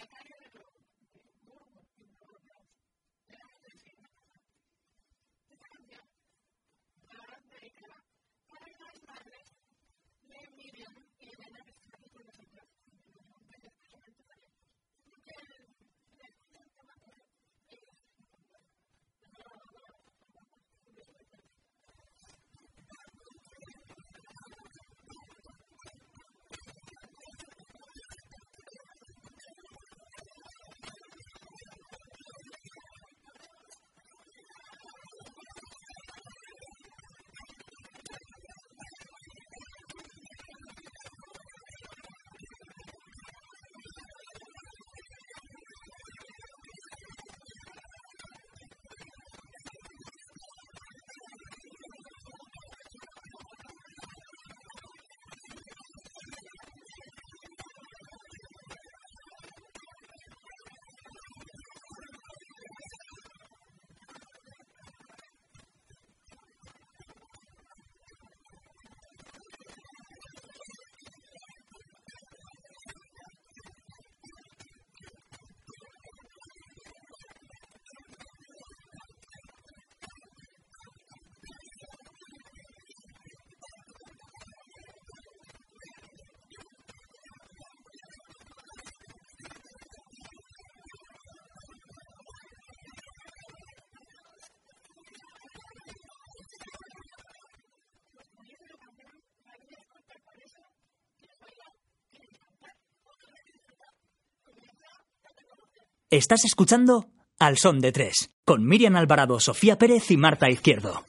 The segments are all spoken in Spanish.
I got her Estás escuchando Al Son de Tres, con Miriam Alvarado, Sofía Pérez y Marta Izquierdo.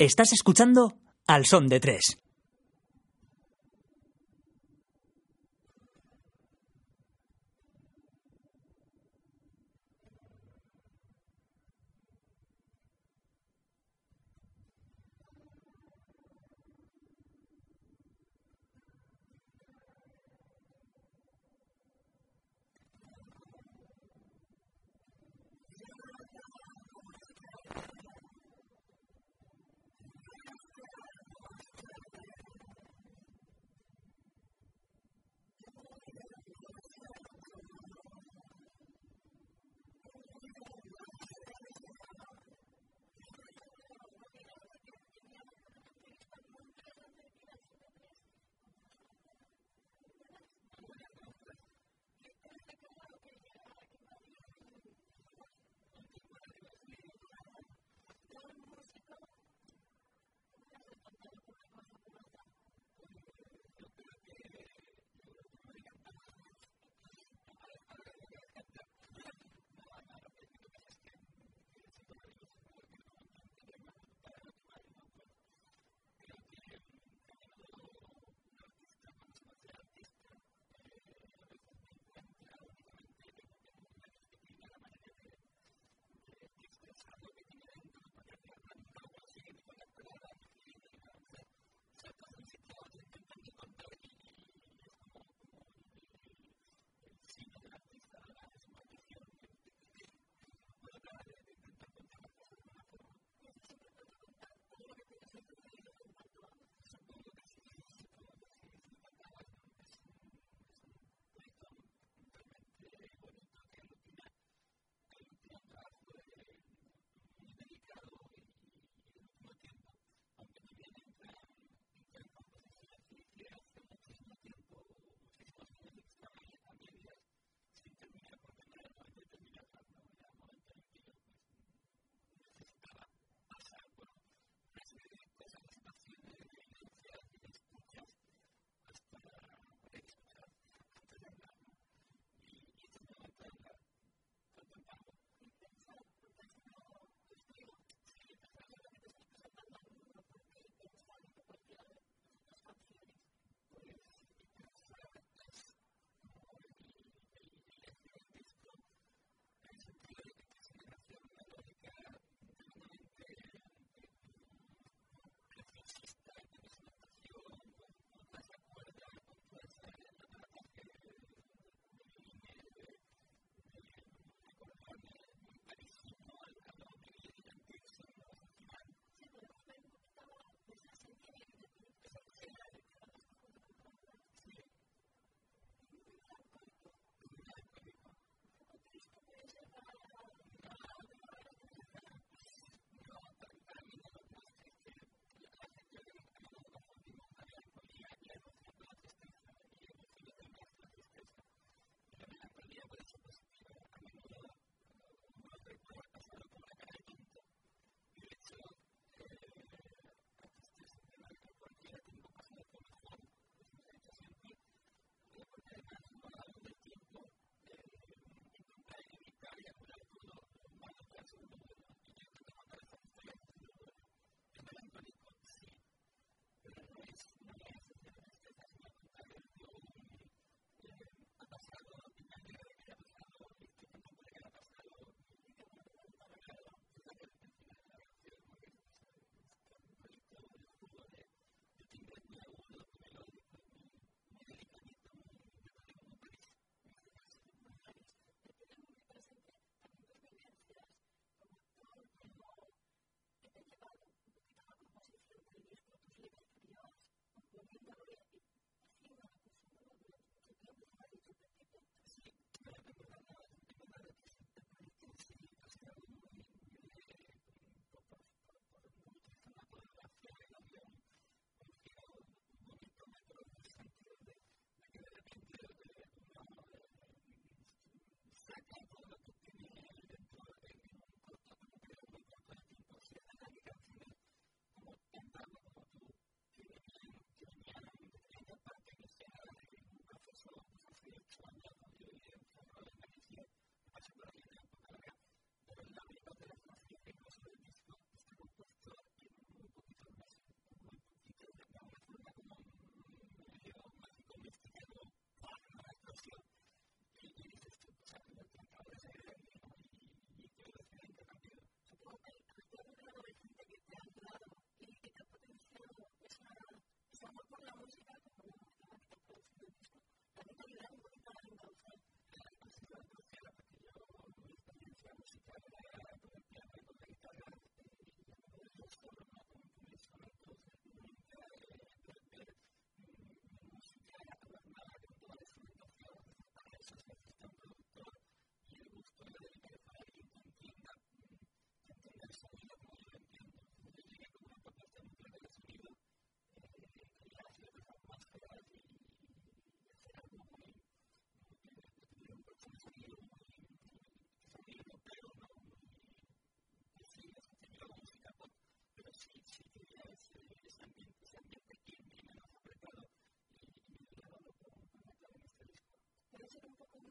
Estás escuchando Al Son de Tres.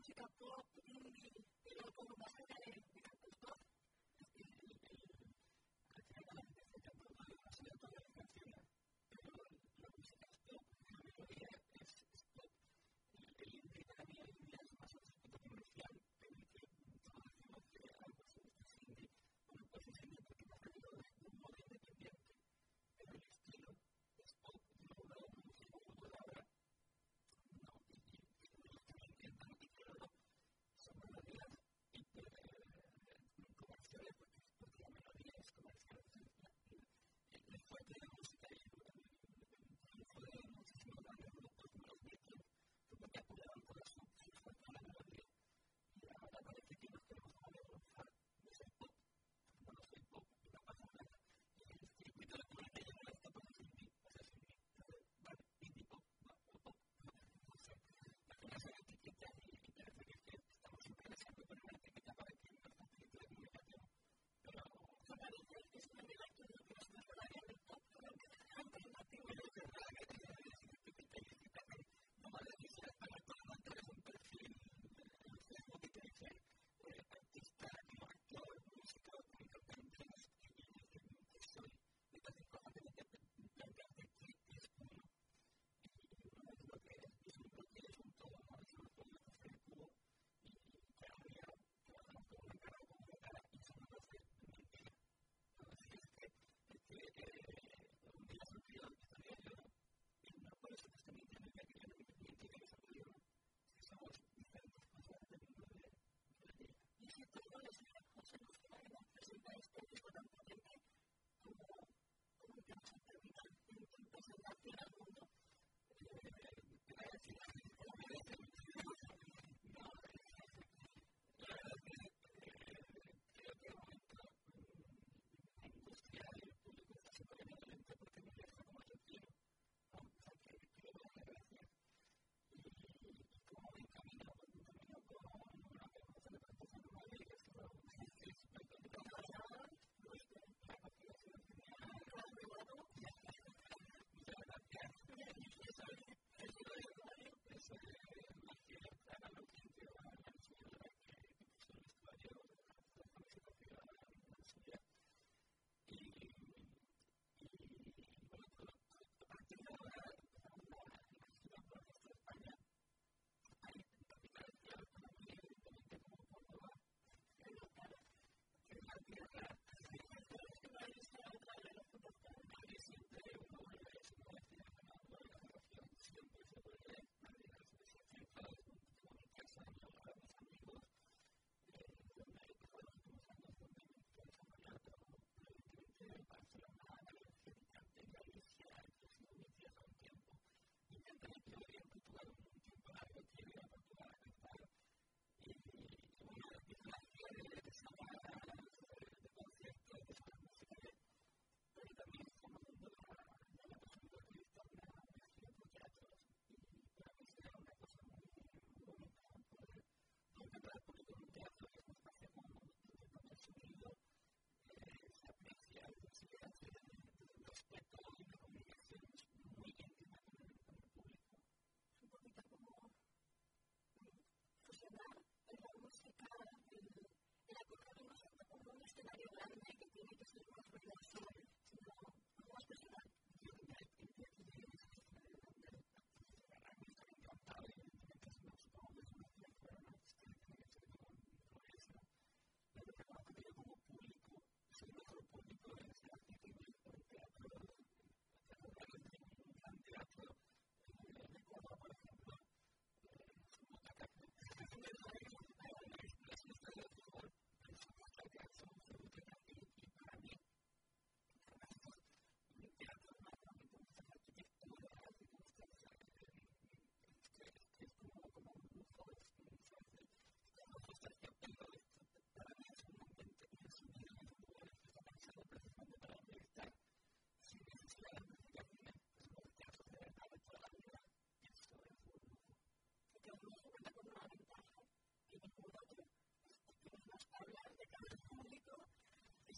to God.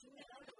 Al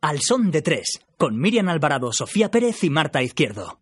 Al son de tres, con Miriam Alvarado, Sofía Pérez y Marta Izquierdo.